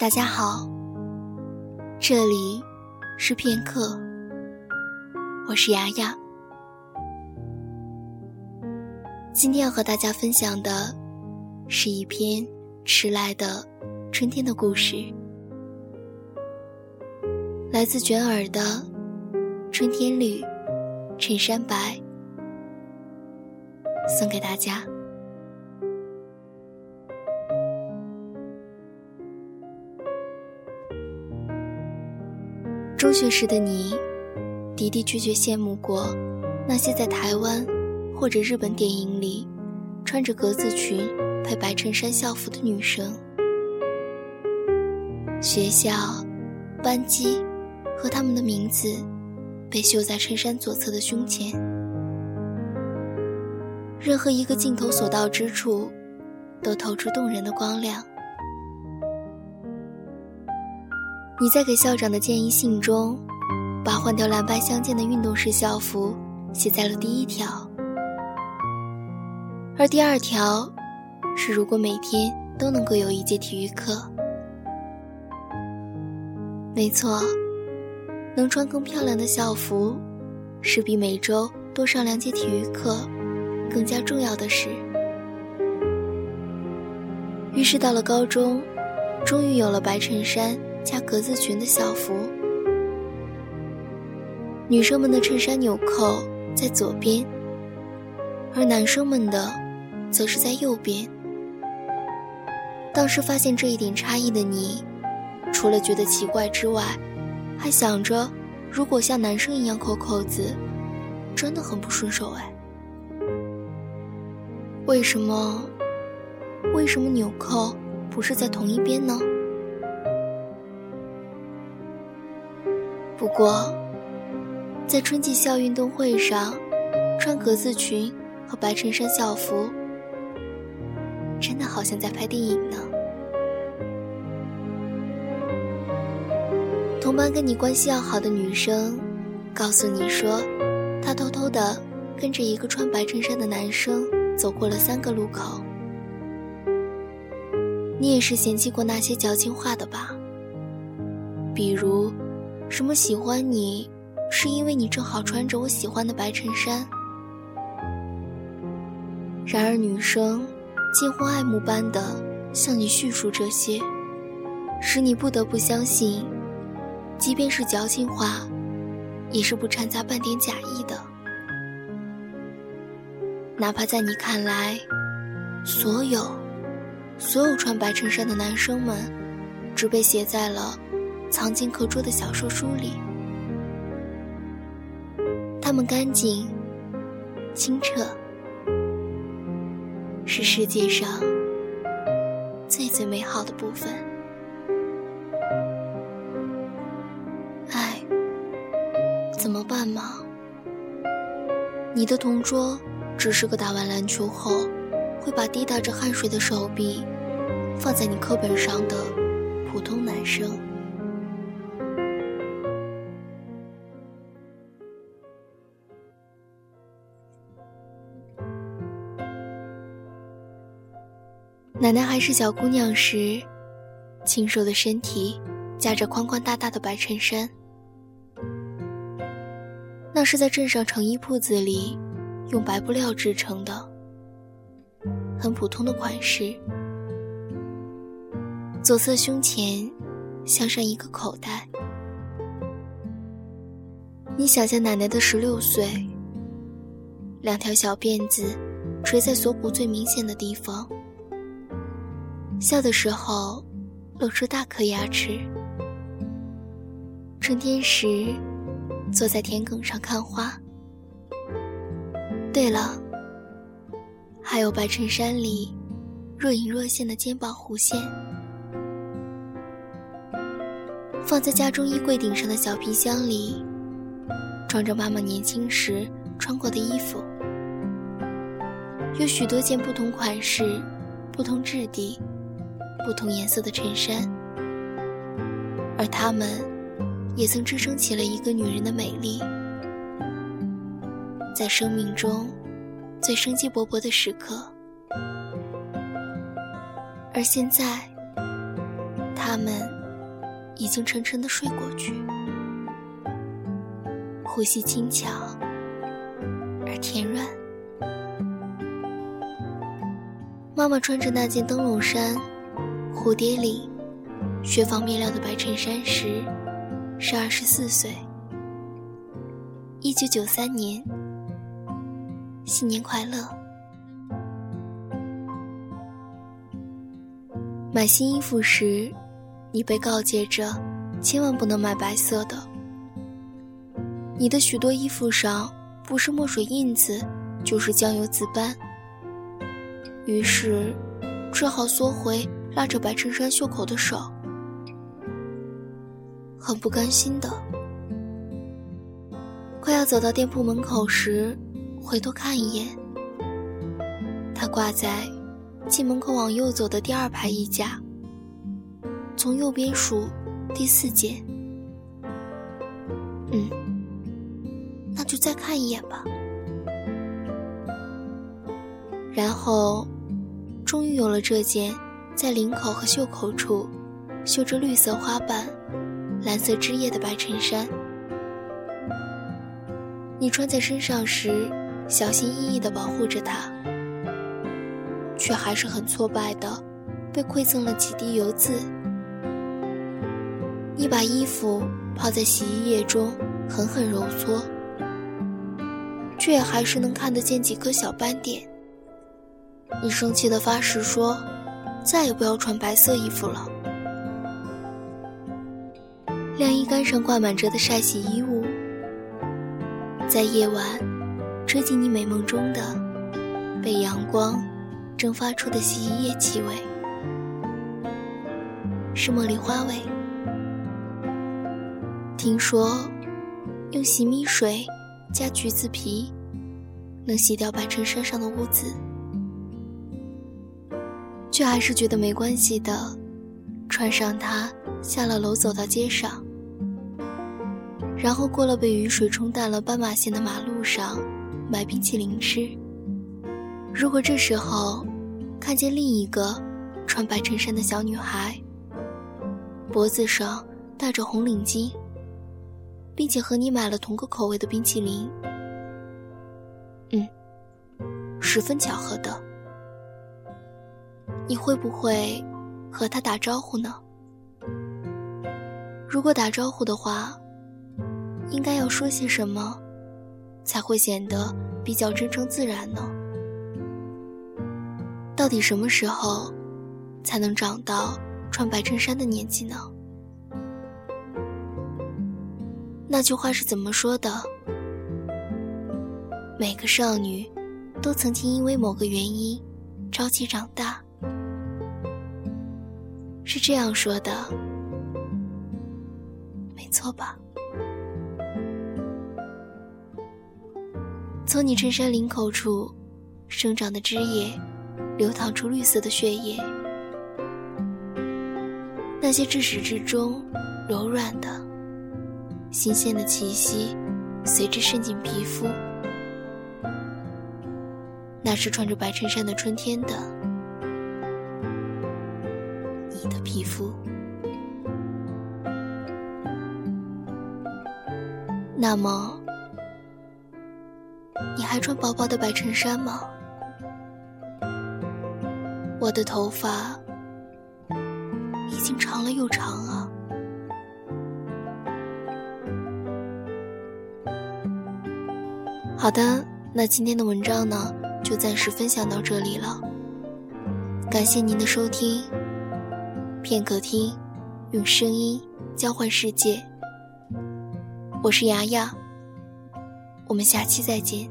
大家好，这里是片刻，我是雅雅。今天要和大家分享的是一篇迟来的春天的故事，来自卷耳的《春天绿，衬衫白》，送给大家。中学时的你，的的确确羡慕过那些在台湾或者日本电影里穿着格子裙配白衬衫校服的女生。学校、班级和他们的名字被绣在衬衫左侧的胸前，任何一个镜头所到之处，都透出动人的光亮。你在给校长的建议信中，把换掉蓝白相间的运动式校服写在了第一条，而第二条是如果每天都能够有一节体育课。没错，能穿更漂亮的校服，是比每周多上两节体育课更加重要的事。于是到了高中，终于有了白衬衫。加格子裙的校服，女生们的衬衫纽扣在左边，而男生们的则是在右边。当时发现这一点差异的你，除了觉得奇怪之外，还想着，如果像男生一样扣扣子，真的很不顺手哎。为什么？为什么纽扣不是在同一边呢？不过，在春季校运动会上，穿格子裙和白衬衫校服，真的好像在拍电影呢。同班跟你关系要好的女生，告诉你说，她偷偷的跟着一个穿白衬衫的男生走过了三个路口。你也是嫌弃过那些矫情话的吧？比如。什么喜欢你，是因为你正好穿着我喜欢的白衬衫。然而女生近乎爱慕般的向你叙述这些，使你不得不相信，即便是矫情话，也是不掺杂半点假意的。哪怕在你看来，所有，所有穿白衬衫的男生们，只被写在了。藏进课桌的小说书里，它们干净、清澈，是世界上最最美好的部分。唉，怎么办嘛？你的同桌只是个打完篮球后会把滴答着汗水的手臂放在你课本上的普通男生。奶奶还是小姑娘时，清瘦的身体夹着宽宽大大的白衬衫。那是在镇上成衣铺子里用白布料制成的，很普通的款式。左侧胸前镶上一个口袋。你想象奶奶的十六岁，两条小辫子垂在锁骨最明显的地方。笑的时候，露出大颗牙齿。春天时，坐在田埂上看花。对了，还有白衬衫里若隐若现的肩膀弧线。放在家中衣柜顶上的小皮箱里，装着妈妈年轻时穿过的衣服，有许多件不同款式、不同质地。不同颜色的衬衫，而他们也曾支撑起了一个女人的美丽，在生命中最生机勃勃的时刻。而现在，他们已经沉沉的睡过去，呼吸轻巧而甜软。妈妈穿着那件灯笼衫、蝴蝶领、雪纺面料的白衬衫时，是二十四岁。一九九三年，新年快乐！买新衣服时，你被告诫着，千万不能买白色的。你的许多衣服上，不是墨水印子，就是酱油渍斑。于是，只好缩回拉着白衬衫袖口的手，很不甘心的。快要走到店铺门口时，回头看一眼，它挂在进门口往右走的第二排衣架，从右边数第四件。嗯，那就再看一眼吧。然后，终于有了这件在领口和袖口处绣着绿色花瓣、蓝色枝叶的白衬衫。你穿在身上时，小心翼翼地保护着它，却还是很挫败的，被馈赠了几滴油渍。你把衣服泡在洗衣液中，狠狠揉搓，却也还是能看得见几颗小斑点。你生气地发誓说：“再也不要穿白色衣服了。”晾衣杆上挂满着的晒洗衣物。在夜晚，吹进你美梦中的，被阳光蒸发出的洗衣液气味，是茉莉花味。听说，用洗米水加橘子皮，能洗掉白衬衫上的污渍，却还是觉得没关系的，穿上它，下了楼，走到街上。然后过了被雨水冲淡了斑马线的马路上，买冰淇淋吃。如果这时候看见另一个穿白衬衫的小女孩，脖子上戴着红领巾，并且和你买了同个口味的冰淇淋，嗯，十分巧合的，你会不会和他打招呼呢？如果打招呼的话。应该要说些什么，才会显得比较真诚自然呢？到底什么时候，才能长到穿白衬衫的年纪呢？那句话是怎么说的？每个少女，都曾经因为某个原因，着急长大，是这样说的，没错吧？从你衬衫领口处生长的枝叶，流淌出绿色的血液。那些至始至终柔软的、新鲜的气息，随之渗进皮肤。那是穿着白衬衫的春天的你的皮肤。那么。你还穿薄薄的白衬衫吗？我的头发已经长了又长啊。好的，那今天的文章呢，就暂时分享到这里了。感谢您的收听，片刻听，用声音交换世界。我是牙牙，我们下期再见。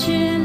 kitchen.